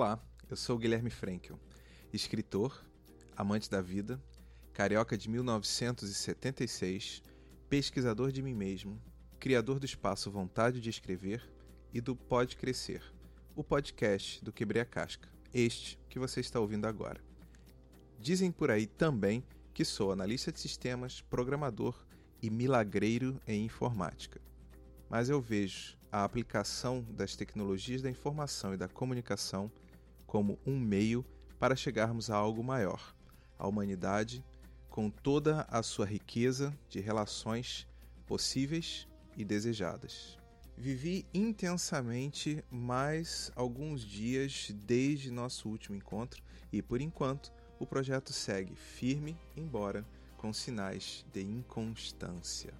Olá, eu sou Guilherme Frankel, escritor, amante da vida, carioca de 1976, pesquisador de mim mesmo, criador do espaço Vontade de Escrever e do Pode Crescer, o podcast do Quebrei a Casca, este que você está ouvindo agora. Dizem por aí também que sou analista de sistemas, programador e milagreiro em informática. Mas eu vejo a aplicação das tecnologias da informação e da comunicação como um meio para chegarmos a algo maior, a humanidade, com toda a sua riqueza de relações possíveis e desejadas. Vivi intensamente mais alguns dias desde nosso último encontro e, por enquanto, o projeto segue firme, embora com sinais de inconstância.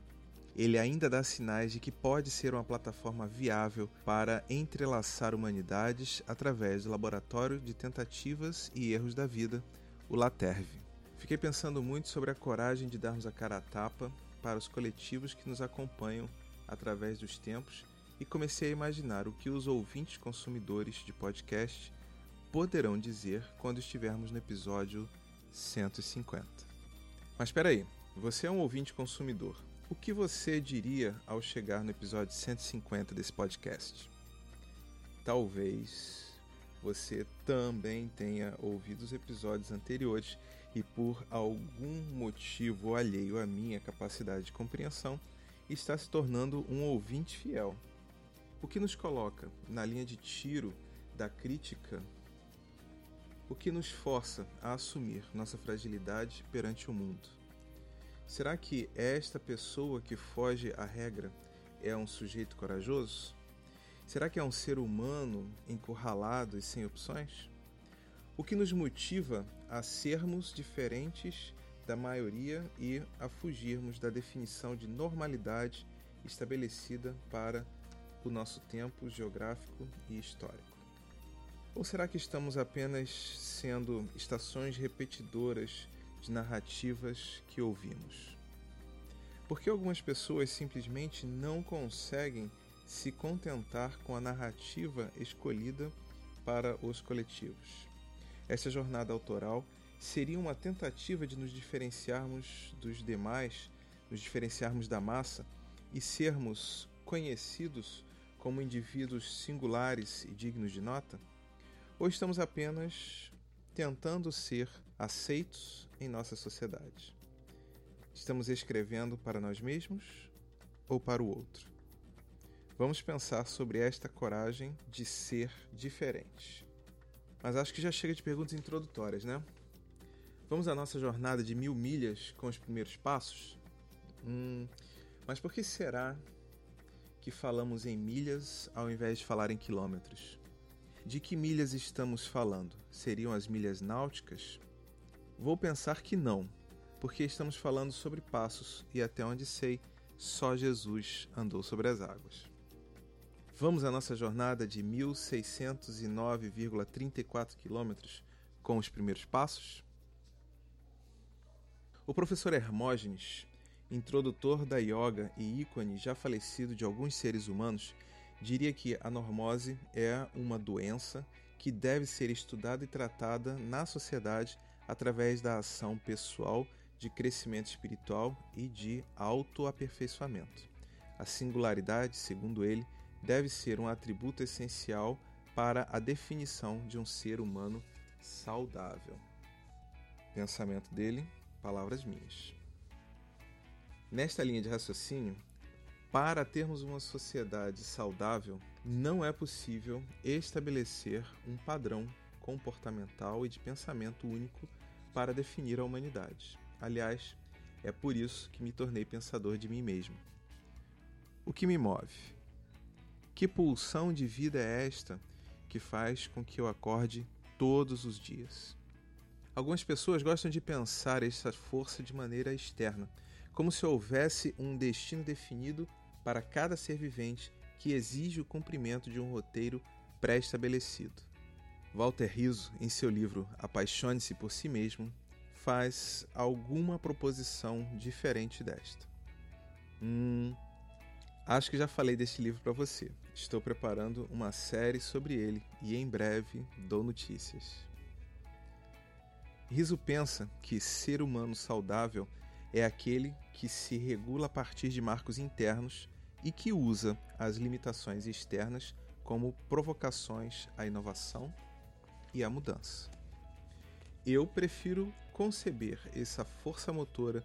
Ele ainda dá sinais de que pode ser uma plataforma viável para entrelaçar humanidades através do Laboratório de Tentativas e Erros da Vida, o LATERV. Fiquei pensando muito sobre a coragem de darmos a cara a tapa para os coletivos que nos acompanham através dos tempos e comecei a imaginar o que os ouvintes consumidores de podcast poderão dizer quando estivermos no episódio 150. Mas espera aí, você é um ouvinte consumidor. O que você diria ao chegar no episódio 150 desse podcast? Talvez você também tenha ouvido os episódios anteriores e por algum motivo alheio à minha capacidade de compreensão está se tornando um ouvinte fiel. O que nos coloca na linha de tiro da crítica, o que nos força a assumir nossa fragilidade perante o mundo. Será que esta pessoa que foge à regra é um sujeito corajoso? Será que é um ser humano encurralado e sem opções? O que nos motiva a sermos diferentes da maioria e a fugirmos da definição de normalidade estabelecida para o nosso tempo geográfico e histórico? Ou será que estamos apenas sendo estações repetidoras de narrativas que ouvimos? Porque algumas pessoas simplesmente não conseguem se contentar com a narrativa escolhida para os coletivos. Essa jornada autoral seria uma tentativa de nos diferenciarmos dos demais, nos diferenciarmos da massa e sermos conhecidos como indivíduos singulares e dignos de nota? Ou estamos apenas tentando ser aceitos em nossa sociedade? Estamos escrevendo para nós mesmos ou para o outro? Vamos pensar sobre esta coragem de ser diferente. Mas acho que já chega de perguntas introdutórias, né? Vamos à nossa jornada de mil milhas com os primeiros passos? Hum, mas por que será que falamos em milhas ao invés de falar em quilômetros? De que milhas estamos falando? Seriam as milhas náuticas? Vou pensar que não, porque estamos falando sobre passos e até onde sei, só Jesus andou sobre as águas. Vamos à nossa jornada de 1609,34 quilômetros com os primeiros passos? O professor Hermógenes, introdutor da yoga e ícone já falecido de alguns seres humanos, diria que a normose é uma doença que deve ser estudada e tratada na sociedade através da ação pessoal de crescimento espiritual e de autoaperfeiçoamento. A singularidade, segundo ele, deve ser um atributo essencial para a definição de um ser humano saudável. Pensamento dele, palavras minhas. Nesta linha de raciocínio, para termos uma sociedade saudável, não é possível estabelecer um padrão comportamental e de pensamento único para definir a humanidade. Aliás, é por isso que me tornei pensador de mim mesmo. O que me move? Que pulsão de vida é esta que faz com que eu acorde todos os dias? Algumas pessoas gostam de pensar essa força de maneira externa, como se houvesse um destino definido para cada ser vivente que exige o cumprimento de um roteiro pré-estabelecido. Walter Rizzo, em seu livro Apaixone-se por si mesmo, faz alguma proposição diferente desta. Hum, Acho que já falei deste livro para você. Estou preparando uma série sobre ele e em breve dou notícias. Riso pensa que ser humano saudável é aquele que se regula a partir de marcos internos e que usa as limitações externas como provocações à inovação e à mudança. Eu prefiro conceber essa força motora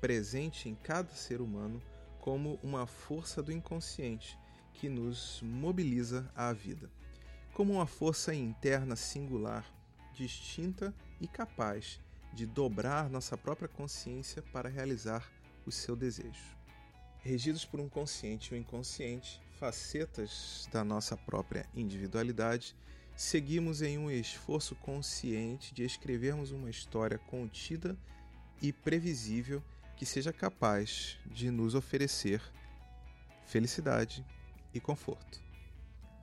presente em cada ser humano como uma força do inconsciente que nos mobiliza à vida, como uma força interna singular, distinta e capaz de dobrar nossa própria consciência para realizar o seu desejo. Regidos por um consciente e um inconsciente, facetas da nossa própria individualidade, seguimos em um esforço consciente de escrevermos uma história contida e previsível que seja capaz de nos oferecer felicidade e conforto.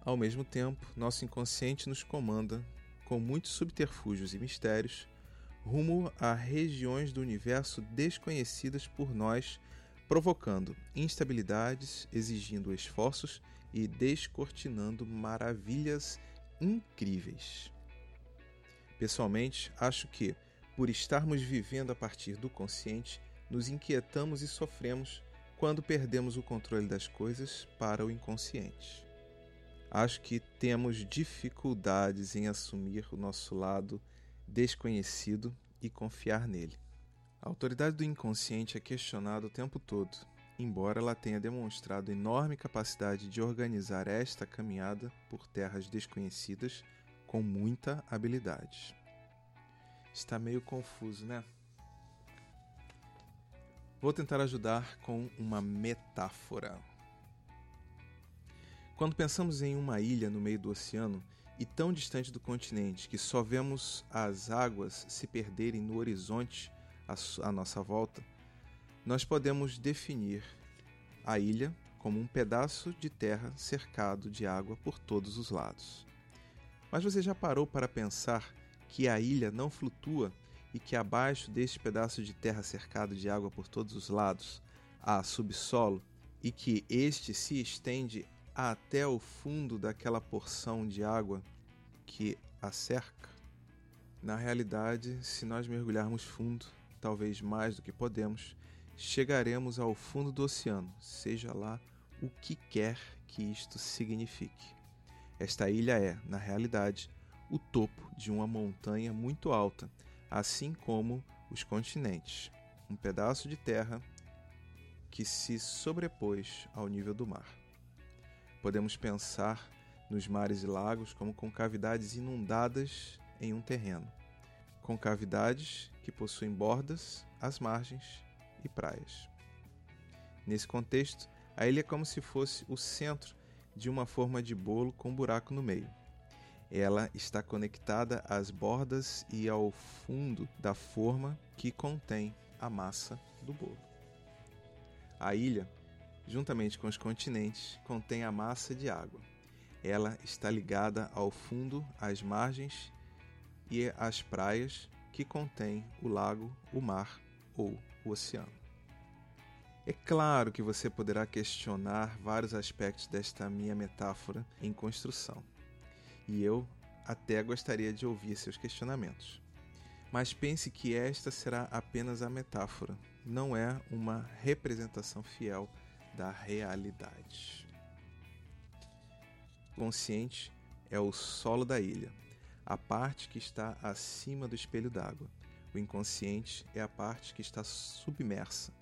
Ao mesmo tempo, nosso inconsciente nos comanda com muitos subterfúgios e mistérios rumo a regiões do universo desconhecidas por nós, provocando instabilidades, exigindo esforços e descortinando maravilhas incríveis. Pessoalmente, acho que, por estarmos vivendo a partir do consciente, nos inquietamos e sofremos quando perdemos o controle das coisas para o inconsciente. Acho que temos dificuldades em assumir o nosso lado desconhecido e confiar nele. A autoridade do inconsciente é questionada o tempo todo, embora ela tenha demonstrado enorme capacidade de organizar esta caminhada por terras desconhecidas com muita habilidade. Está meio confuso, né? Vou tentar ajudar com uma metáfora. Quando pensamos em uma ilha no meio do oceano e tão distante do continente que só vemos as águas se perderem no horizonte à nossa volta, nós podemos definir a ilha como um pedaço de terra cercado de água por todos os lados. Mas você já parou para pensar que a ilha não flutua e que abaixo deste pedaço de terra cercado de água por todos os lados há subsolo e que este se estende até o fundo daquela porção de água que a cerca? Na realidade, se nós mergulharmos fundo, talvez mais do que podemos, chegaremos ao fundo do oceano, seja lá o que quer que isto signifique. Esta ilha é, na realidade, o topo de uma montanha muito alta, assim como os continentes, um pedaço de terra que se sobrepôs ao nível do mar. Podemos pensar nos mares e lagos como concavidades inundadas em um terreno, concavidades que possuem bordas, as margens e praias. Nesse contexto, a ilha é como se fosse o centro de uma forma de bolo com um buraco no meio. Ela está conectada às bordas e ao fundo da forma que contém a massa do bolo. A ilha, juntamente com os continentes, contém a massa de água. Ela está ligada ao fundo, às margens e às praias que contém o lago, o mar ou o oceano. É claro que você poderá questionar vários aspectos desta minha metáfora em construção, e eu até gostaria de ouvir seus questionamentos. Mas pense que esta será apenas a metáfora, não é uma representação fiel da realidade. Consciente é o solo da ilha, a parte que está acima do espelho d'água. O inconsciente é a parte que está submersa,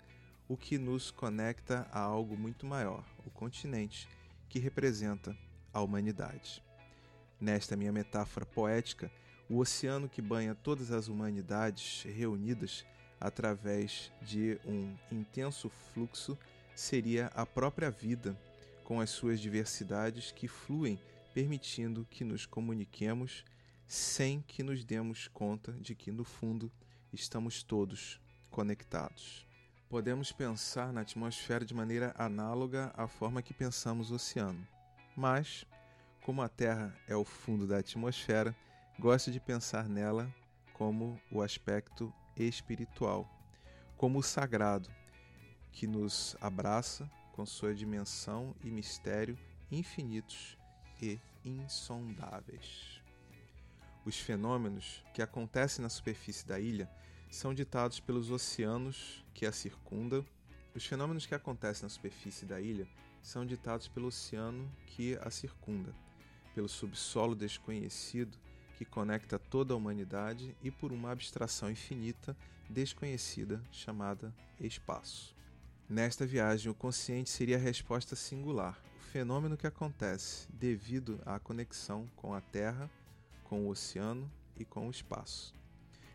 o que nos conecta a algo muito maior, o continente, que representa a humanidade. Nesta minha metáfora poética, o oceano que banha todas as humanidades reunidas através de um intenso fluxo seria a própria vida, com as suas diversidades que fluem, permitindo que nos comuniquemos sem que nos demos conta de que, no fundo, estamos todos conectados. Podemos pensar na atmosfera de maneira análoga à forma que pensamos o oceano. Mas, como a Terra é o fundo da atmosfera, gosto de pensar nela como o aspecto espiritual, como o sagrado, que nos abraça com sua dimensão e mistério infinitos e insondáveis. Os fenômenos que acontecem na superfície da ilha são ditados pelos oceanos que a circundam. Os fenômenos que acontecem na superfície da ilha são ditados pelo oceano que a circunda, pelo subsolo desconhecido que conecta toda a humanidade e por uma abstração infinita desconhecida chamada espaço. Nesta viagem, o consciente seria a resposta singular, o fenômeno que acontece devido à conexão com a Terra, com o oceano e com o espaço.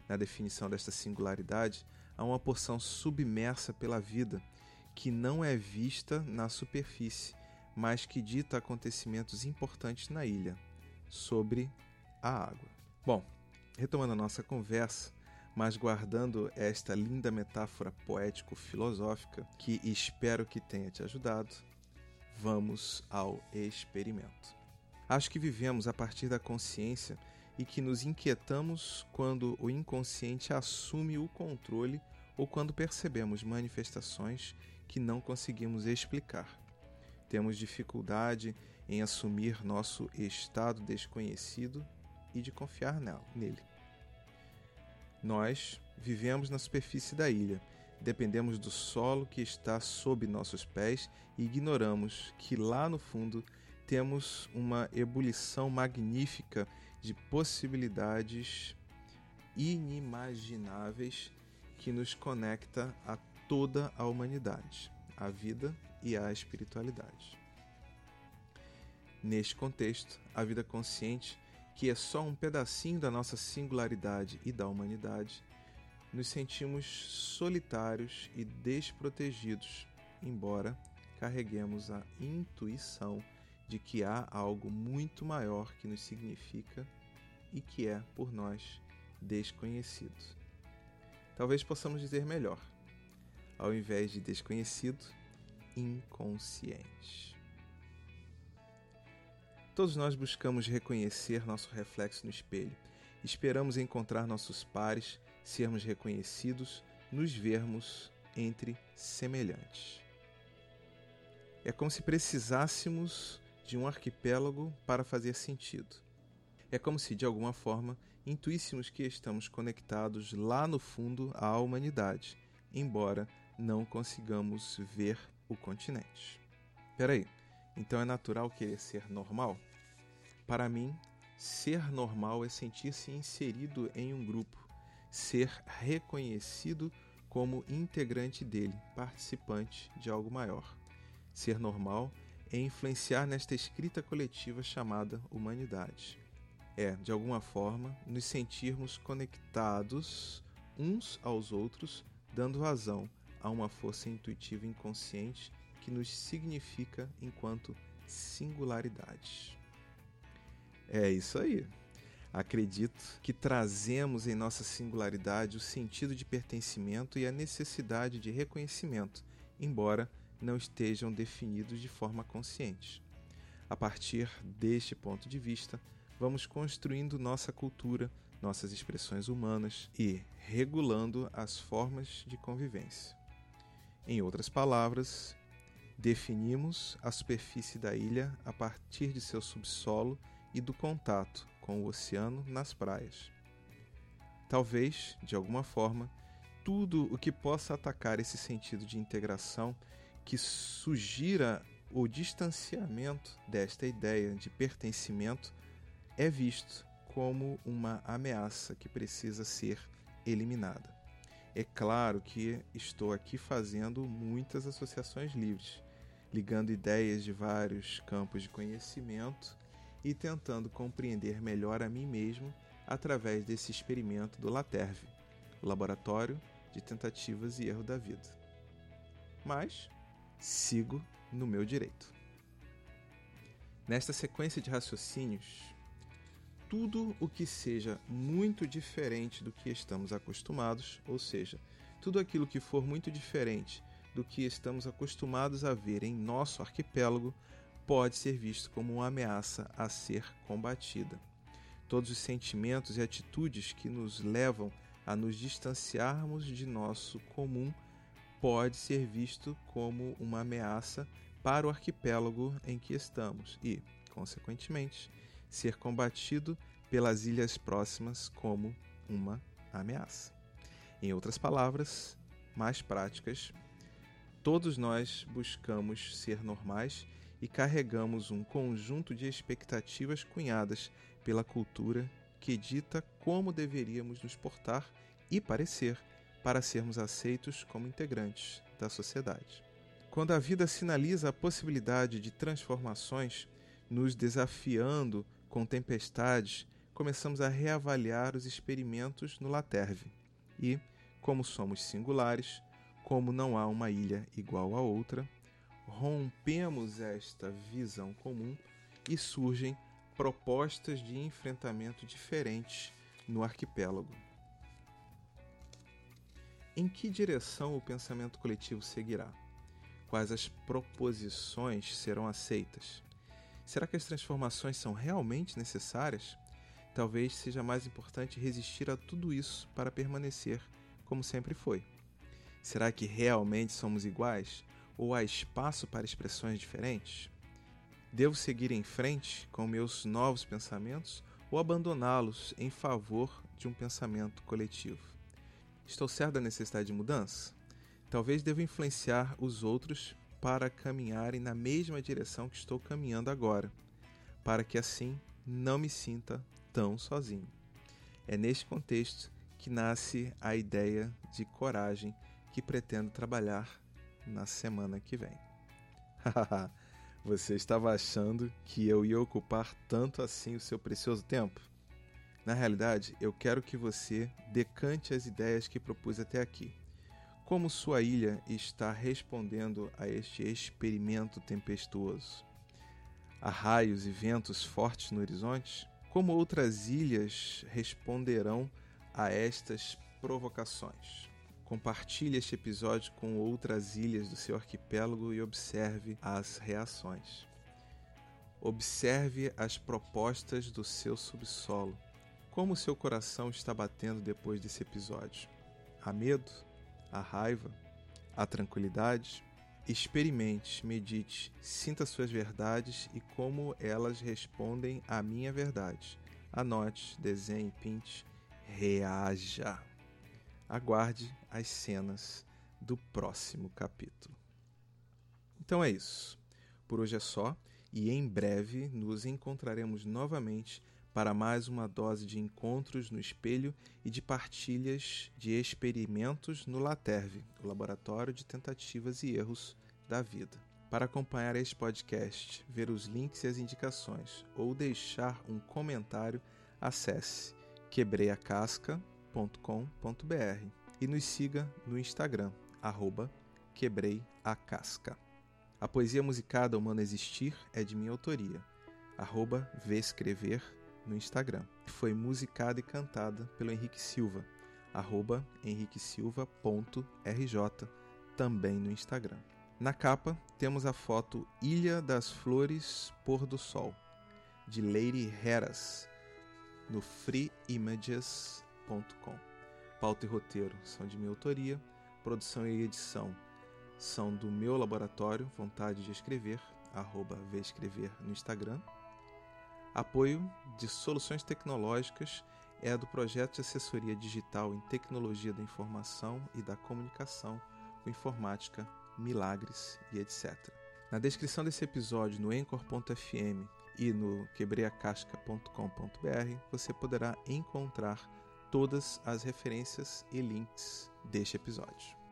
Na definição desta singularidade, há uma porção submersa pela vida que não é vista na superfície, mas que dita acontecimentos importantes na ilha, sobre a água. Bom, retomando a nossa conversa, mas guardando esta linda metáfora poético-filosófica que espero que tenha te ajudado, vamos ao experimento. Acho que vivemos a partir da consciência e que nos inquietamos quando o inconsciente assume o controle ou quando percebemos manifestações que não conseguimos explicar. Temos dificuldade em assumir nosso estado desconhecido e de confiar nele. Nós vivemos na superfície da ilha, dependemos do solo que está sob nossos pés e ignoramos que lá no fundo temos uma ebulição magnífica de possibilidades inimagináveis que nos conecta a toda a humanidade, a vida e a espiritualidade. Neste contexto, a vida consciente, que é só um pedacinho da nossa singularidade e da humanidade, nos sentimos solitários e desprotegidos, embora carreguemos a intuição de que há algo muito maior que nos significa e que é, por nós, desconhecido. Talvez possamos dizer melhor, ao invés de desconhecido, inconsciente. Todos nós buscamos reconhecer nosso reflexo no espelho. Esperamos encontrar nossos pares, sermos reconhecidos, nos vermos entre semelhantes. É como se precisássemos de um arquipélago para fazer sentido. É como se, de alguma forma, intuíssemos que estamos conectados lá no fundo à humanidade, embora não consigamos ver o continente. Peraí, então é natural querer ser normal? Para mim, ser normal é sentir-se inserido em um grupo, ser reconhecido como integrante dele, participante de algo maior. Ser normal é influenciar nesta escrita coletiva chamada humanidade. É, de alguma forma, nos sentirmos conectados uns aos outros, dando razão a uma força intuitiva inconsciente que nos significa enquanto singularidade. É isso aí. Acredito que trazemos em nossa singularidade o sentido de pertencimento e a necessidade de reconhecimento, embora não estejam definidos de forma consciente. A partir deste ponto de vista, vamos construindo nossa cultura, nossas expressões humanas e regulando as formas de convivência. Em outras palavras, definimos a superfície da ilha a partir de seu subsolo e do contato com o oceano nas praias. Talvez, de alguma forma, tudo o que possa atacar esse sentido de integração que sugira o distanciamento desta ideia de pertencimento é visto como uma ameaça que precisa ser eliminada. É claro que estou aqui fazendo muitas associações livres, ligando ideias de vários campos de conhecimento e tentando compreender melhor a mim mesmo através desse experimento do Laterve, o laboratório de tentativas e erro da vida. Mas sigo no meu direito. Nesta sequência de raciocínios, tudo o que seja muito diferente do que estamos acostumados, ou seja, tudo aquilo que for muito diferente do que estamos acostumados a ver em nosso arquipélago, pode ser visto como uma ameaça a ser combatida. Todos os sentimentos e atitudes que nos levam a nos distanciarmos de nosso comum pode ser visto como uma ameaça para o arquipélago em que estamos e, consequentemente, ser combatido pelas ilhas próximas como uma ameaça. Em outras palavras, mais práticas, todos nós buscamos ser normais e carregamos um conjunto de expectativas cunhadas pela cultura que dita como deveríamos nos portar e parecer para sermos aceitos como integrantes da sociedade. Quando a vida sinaliza a possibilidade de transformações, nos desafiando com tempestades, começamos a reavaliar os experimentos no Laterve. E, como somos singulares, como não há uma ilha igual a outra, rompemos esta visão comum e surgem propostas de enfrentamento diferentes no arquipélago. Em que direção o pensamento coletivo seguirá? Quais as proposições serão aceitas? Será que as transformações são realmente necessárias? Talvez seja mais importante resistir a tudo isso para permanecer como sempre foi. Será que realmente somos iguais? Ou há espaço para expressões diferentes? Devo seguir em frente com meus novos pensamentos ou abandoná-los em favor de um pensamento coletivo? Estou certo da necessidade de mudança? Talvez deva influenciar os outros para caminharem na mesma direção que estou caminhando agora, para que assim não me sinta tão sozinho. É neste contexto que nasce a ideia de coragem que pretendo trabalhar na semana que vem. Você estava achando que eu ia ocupar tanto assim o seu precioso tempo? Na realidade, eu quero que você decante as ideias que propus até aqui como sua ilha está respondendo a este experimento tempestuoso? Há raios e ventos fortes no horizonte? Como outras ilhas responderão a estas provocações? Compartilhe este episódio com outras ilhas do seu arquipélago e observe as reações. Observe as propostas do seu subsolo. Como seu coração está batendo depois desse episódio? Há medo? a raiva, a tranquilidade, Experimente, medite, sinta suas verdades e como elas respondem à minha verdade. Anote, desenhe, pinte, reaja. Aguarde as cenas do próximo capítulo. Então é isso. Por hoje é só e em breve nos encontraremos novamente para mais uma dose de encontros no espelho e de partilhas de experimentos no Laterve, o laboratório de tentativas e erros da vida. Para acompanhar este podcast, ver os links e as indicações ou deixar um comentário, acesse quebreiacasca.com.br e nos siga no Instagram, arroba quebreiacasca. A poesia musicada Humano Existir é de minha autoria, arroba Vescrever no Instagram. Foi musicada e cantada pelo Henrique Silva, arroba henriquesilva.rj, também no Instagram. Na capa temos a foto Ilha das Flores Pôr do Sol, de Lady Heras, no freeimages.com. Pauta e roteiro são de minha autoria, produção e edição são do meu laboratório, Vontade de Escrever, arroba Vescrever no Instagram. Apoio de soluções tecnológicas é do projeto de assessoria digital em tecnologia da informação e da comunicação com informática, milagres e etc. Na descrição desse episódio no Anchor.fm e no quebreacasca.com.br você poderá encontrar todas as referências e links deste episódio.